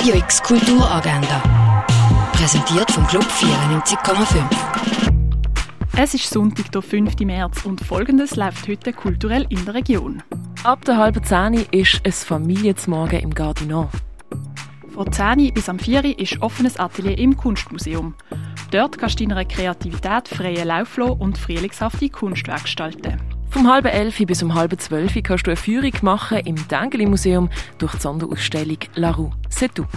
Radio X Kulturagenda. Präsentiert vom Club 94,5. Es ist Sonntag, der 5. März und folgendes läuft heute kulturell in der Region. Ab der halben Zehn ist es Familienzmorgen im Gardinat. Von 10 bis am 4 ist offenes Atelier im Kunstmuseum. Dort kannst du deiner Kreativität freien Lauf lassen und frühlingshafte Kunstwerke gestalten. Vom halben elf bis um halb zwölf kannst du eine Führung machen im Dengeli Museum durch die Sonderausstellung La Rue, c'est tout.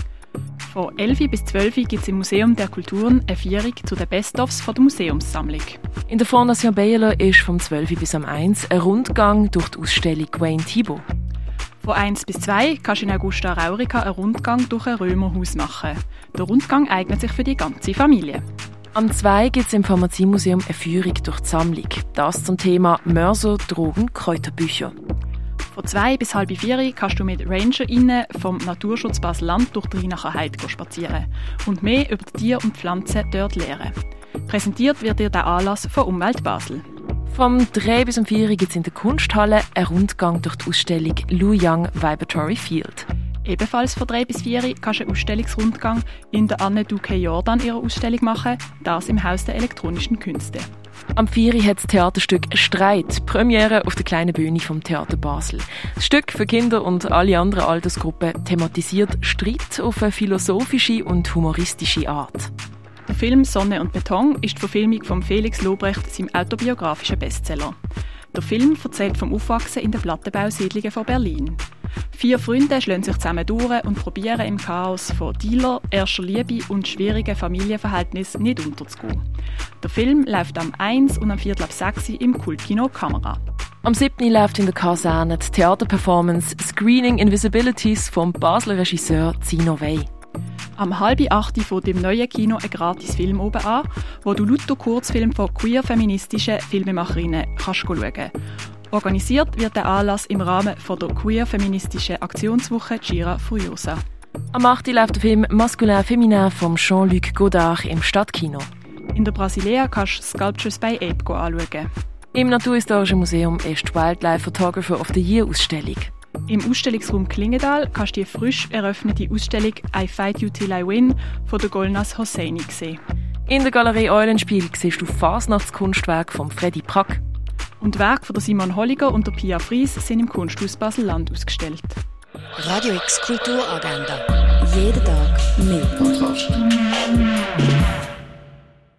Von 11 bis 12 gibt es im Museum der Kulturen eine Führung zu den Best-ofs der Museumssammlung. In der Fondation Baylor ist vom 12 bis am 1 ein Rundgang durch die Ausstellung Wayne Thibault. Von 1 bis 2 kannst du in Augusta Raurica einen Rundgang durch ein Römerhaus machen. Der Rundgang eignet sich für die ganze Familie. Am 2 gibt es im Pharmaziemuseum eine Führung durch die Sammlung. Das zum Thema Mörser, Drogen, Kräuterbücher. Von 2 bis halb 4 kannst du mit RangerInnen vom Naturschutz Basel-Land durch die Rheinacher Heide spazieren und mehr über die Tiere und Pflanzen dort lernen. Präsentiert wird dir der Anlass von Umwelt Basel. Vom 3 bis um 4 gibt es in der Kunsthalle einen Rundgang durch die Ausstellung Lou Young Vibratory Field. Ebenfalls von 3 bis 4 kannst du einen Ausstellungsrundgang in der Anne Duque Jordan ihrer Ausstellung machen, das im Haus der elektronischen Künste. Am 4 hat das Theaterstück Streit Premiere auf der kleinen Bühne vom Theater Basel. Das Stück für Kinder und alle anderen Altersgruppen thematisiert Streit auf eine philosophische und humoristische Art. Der Film Sonne und Beton ist die Verfilmung von Felix Lobrecht, seinem autobiografischen Bestseller. Der Film erzählt vom Aufwachsen in den Plattenbausiedlungen von Berlin. Vier Freunde schlagen sich zusammen durch und probieren im Chaos von Dealer, erster Liebe und schwierigen Familienverhältnissen nicht unterzugehen. Der Film läuft am 1 und am Viertel ab 6 im Kultkino Kamera. Am 7. läuft in der Kaserne die Theaterperformance Screening Invisibilities vom Basler Regisseur Zino Wey. Am halben acht fängt im neuen Kino ein gratis Film oben an, wo du lauter Kurzfilme von queer-feministischen Filmemacherinnen kannst schauen Organisiert wird der Anlass im Rahmen von der queer-feministischen Aktionswoche Gira Furiosa. Am 8. läuft der Film Masculin Feminin von Jean-Luc Godard im Stadtkino. In der Brasilea kannst du Sculptures by Ape anschauen. Im Naturhistorischen Museum ist die Wildlife Photographer of the Year Ausstellung. Im Ausstellungsraum Klingendal kannst du die frisch eröffnete Ausstellung I Fight You Till I Win von der Golnas Hosseini sehen. In der Galerie Eulenspiel siehst du Fasnachtskunstwerk von Freddy Prack. Und Werke von Simon Holliger und der Pia Fries sind im Kunsthaus Basel-Land ausgestellt. Radio X Kulturagenda. Jeden Tag mehr. Kontrast.